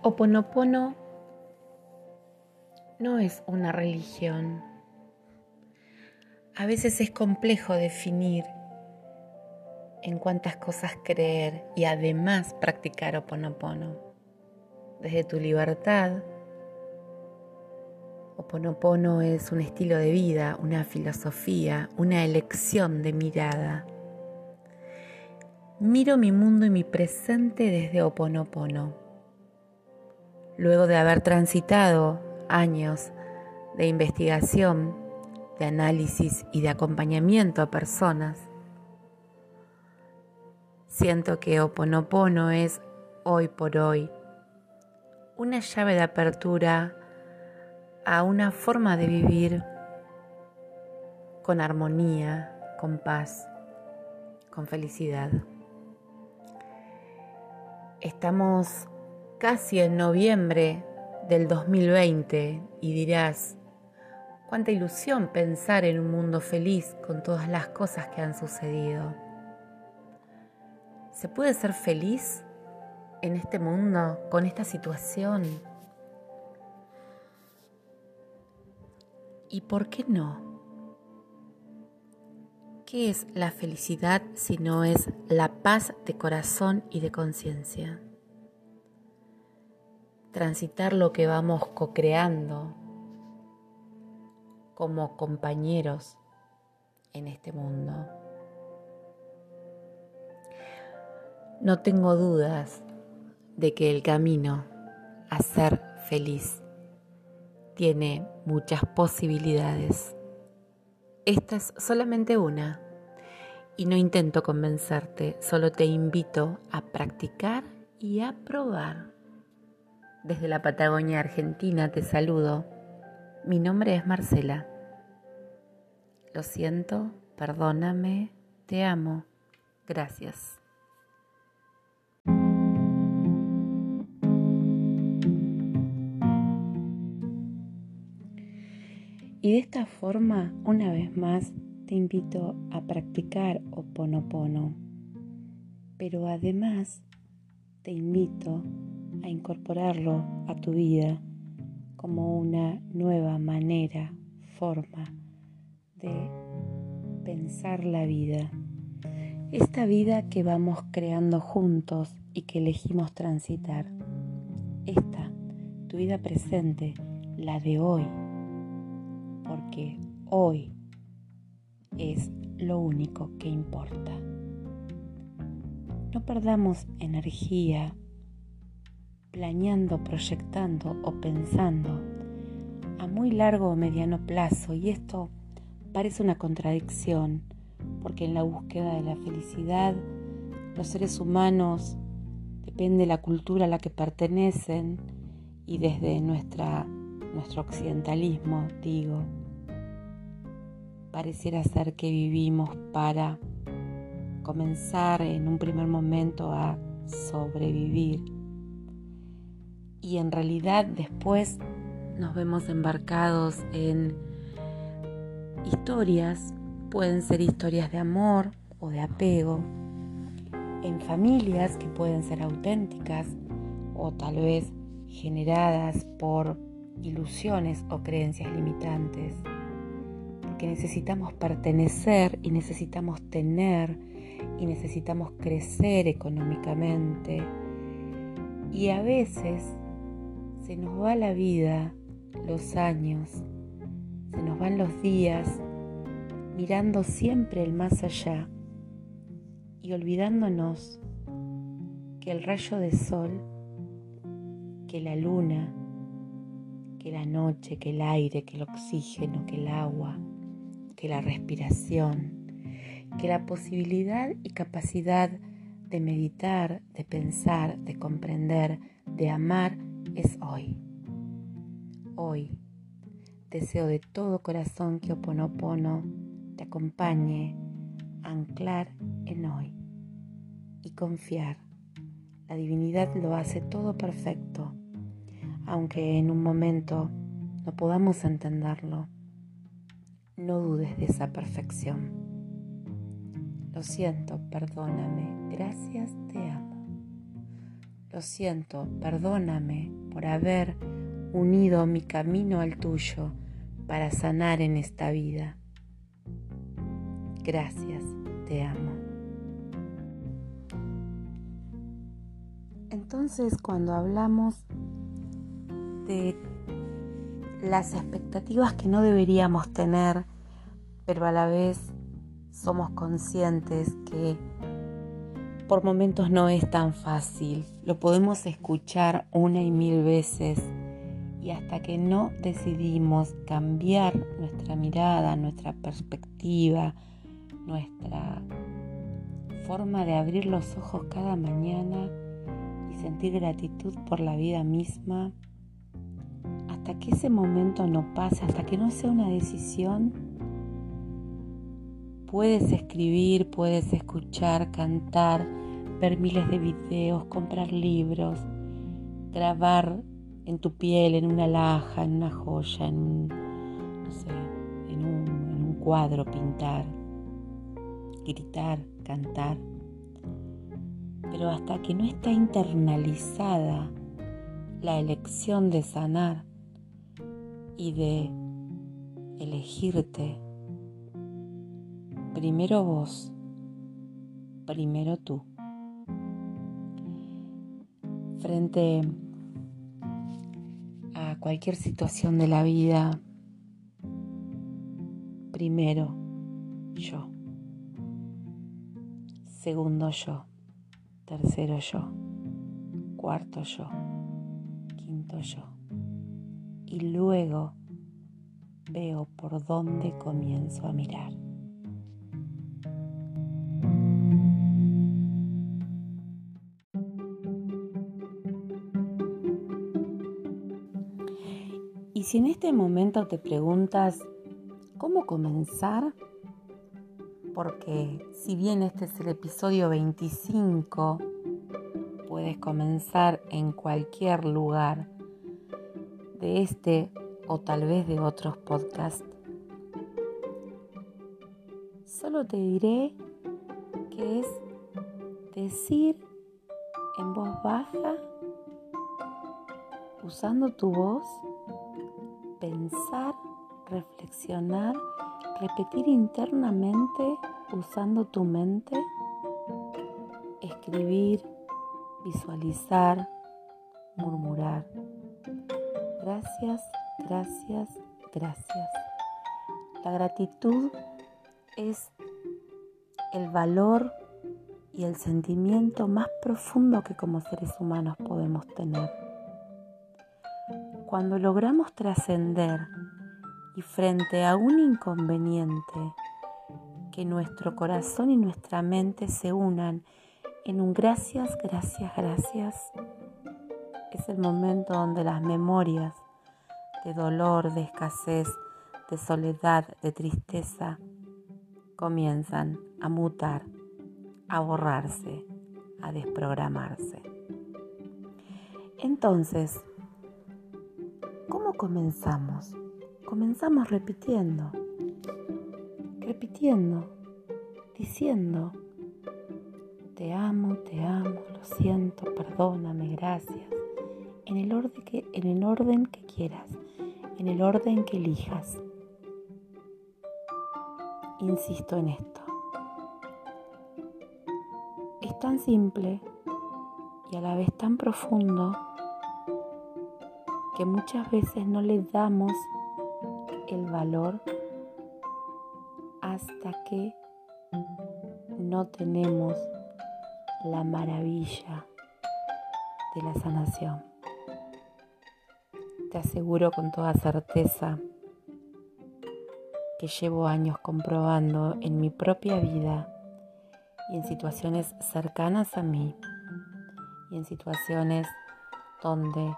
Oponopono no es una religión. A veces es complejo definir en cuántas cosas creer y además practicar Oponopono. Desde tu libertad, Oponopono es un estilo de vida, una filosofía, una elección de mirada. Miro mi mundo y mi presente desde Oponopono luego de haber transitado años de investigación, de análisis y de acompañamiento a personas. Siento que Oponopono es hoy por hoy una llave de apertura a una forma de vivir con armonía, con paz, con felicidad. Estamos casi en noviembre del 2020 y dirás, cuánta ilusión pensar en un mundo feliz con todas las cosas que han sucedido. ¿Se puede ser feliz en este mundo con esta situación? ¿Y por qué no? ¿Qué es la felicidad si no es la paz de corazón y de conciencia? Transitar lo que vamos co-creando como compañeros en este mundo. No tengo dudas de que el camino a ser feliz tiene muchas posibilidades. Esta es solamente una y no intento convencerte, solo te invito a practicar y a probar. Desde la Patagonia Argentina te saludo. Mi nombre es Marcela. Lo siento, perdóname, te amo. Gracias. Y de esta forma, una vez más, te invito a practicar Oponopono. Pero además, te invito a incorporarlo a tu vida como una nueva manera, forma de pensar la vida. Esta vida que vamos creando juntos y que elegimos transitar. Esta, tu vida presente, la de hoy. Porque hoy es lo único que importa. No perdamos energía planeando, proyectando o pensando a muy largo o mediano plazo. Y esto parece una contradicción porque en la búsqueda de la felicidad los seres humanos depende de la cultura a la que pertenecen y desde nuestra, nuestro occidentalismo digo pareciera ser que vivimos para comenzar en un primer momento a sobrevivir y en realidad después nos vemos embarcados en historias, pueden ser historias de amor o de apego, en familias que pueden ser auténticas o tal vez generadas por ilusiones o creencias limitantes, porque necesitamos pertenecer y necesitamos tener y necesitamos crecer económicamente. Y a veces se nos va la vida, los años, se nos van los días mirando siempre el más allá y olvidándonos que el rayo de sol, que la luna, que la noche, que el aire, que el oxígeno, que el agua, que la respiración, que la posibilidad y capacidad de meditar, de pensar, de comprender, de amar, es hoy. Hoy deseo de todo corazón que Oponopono te acompañe a anclar en hoy y confiar. La divinidad lo hace todo perfecto, aunque en un momento no podamos entenderlo. No dudes de esa perfección. Lo siento, perdóname, gracias, te amo. Lo siento, perdóname por haber unido mi camino al tuyo para sanar en esta vida. Gracias, te amo. Entonces cuando hablamos de las expectativas que no deberíamos tener, pero a la vez somos conscientes que por momentos no es tan fácil. Lo podemos escuchar una y mil veces y hasta que no decidimos cambiar nuestra mirada, nuestra perspectiva, nuestra forma de abrir los ojos cada mañana y sentir gratitud por la vida misma, hasta que ese momento no pase, hasta que no sea una decisión, puedes escribir, puedes escuchar, cantar, ver miles de videos, comprar libros, grabar en tu piel, en una laja, en una joya, en, no sé, en un cuadro, pintar, gritar, cantar. Pero hasta que no está internalizada la elección de sanar y de elegirte, primero vos, primero tú. Frente cualquier situación de la vida, primero yo, segundo yo, tercero yo, cuarto yo, quinto yo. Y luego veo por dónde comienzo a mirar. Y si en este momento te preguntas cómo comenzar, porque si bien este es el episodio 25, puedes comenzar en cualquier lugar de este o tal vez de otros podcasts. Solo te diré que es decir en voz baja, usando tu voz, pensar, reflexionar, repetir internamente usando tu mente, escribir, visualizar, murmurar. Gracias, gracias, gracias. La gratitud es el valor y el sentimiento más profundo que como seres humanos podemos tener cuando logramos trascender y frente a un inconveniente, que nuestro corazón y nuestra mente se unan en un gracias, gracias, gracias, es el momento donde las memorias de dolor, de escasez, de soledad, de tristeza, comienzan a mutar, a borrarse, a desprogramarse. Entonces, ¿Cómo comenzamos? Comenzamos repitiendo, repitiendo, diciendo, te amo, te amo, lo siento, perdóname, gracias, en el orden que, quieras, en el orden que elijas. Insisto en esto. Es tan simple y a la vez tan profundo que muchas veces no le damos el valor hasta que no tenemos la maravilla de la sanación. Te aseguro con toda certeza que llevo años comprobando en mi propia vida y en situaciones cercanas a mí y en situaciones donde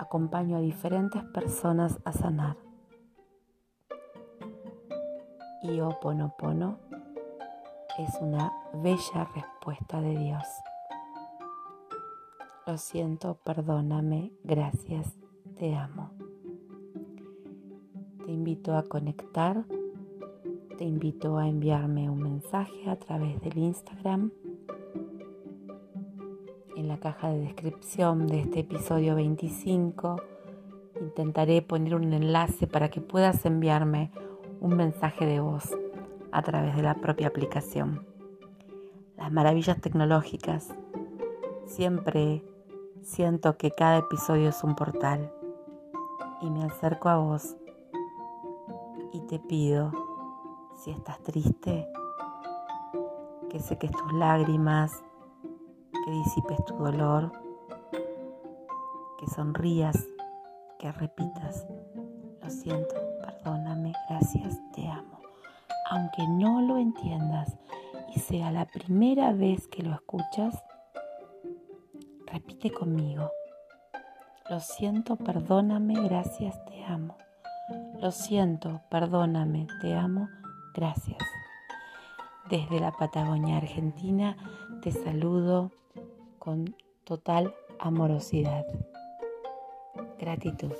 acompaño a diferentes personas a sanar. Y Oponopono es una bella respuesta de Dios. Lo siento, perdóname, gracias, te amo. Te invito a conectar, te invito a enviarme un mensaje a través del Instagram la caja de descripción de este episodio 25 intentaré poner un enlace para que puedas enviarme un mensaje de voz a través de la propia aplicación. Las maravillas tecnológicas. Siempre siento que cada episodio es un portal y me acerco a vos y te pido, si estás triste, que seques tus lágrimas, disipes tu dolor, que sonrías, que repitas, lo siento, perdóname, gracias, te amo. Aunque no lo entiendas y sea la primera vez que lo escuchas, repite conmigo. Lo siento, perdóname, gracias, te amo. Lo siento, perdóname, te amo, gracias. Desde la Patagonia Argentina te saludo con total amorosidad. Gratitud.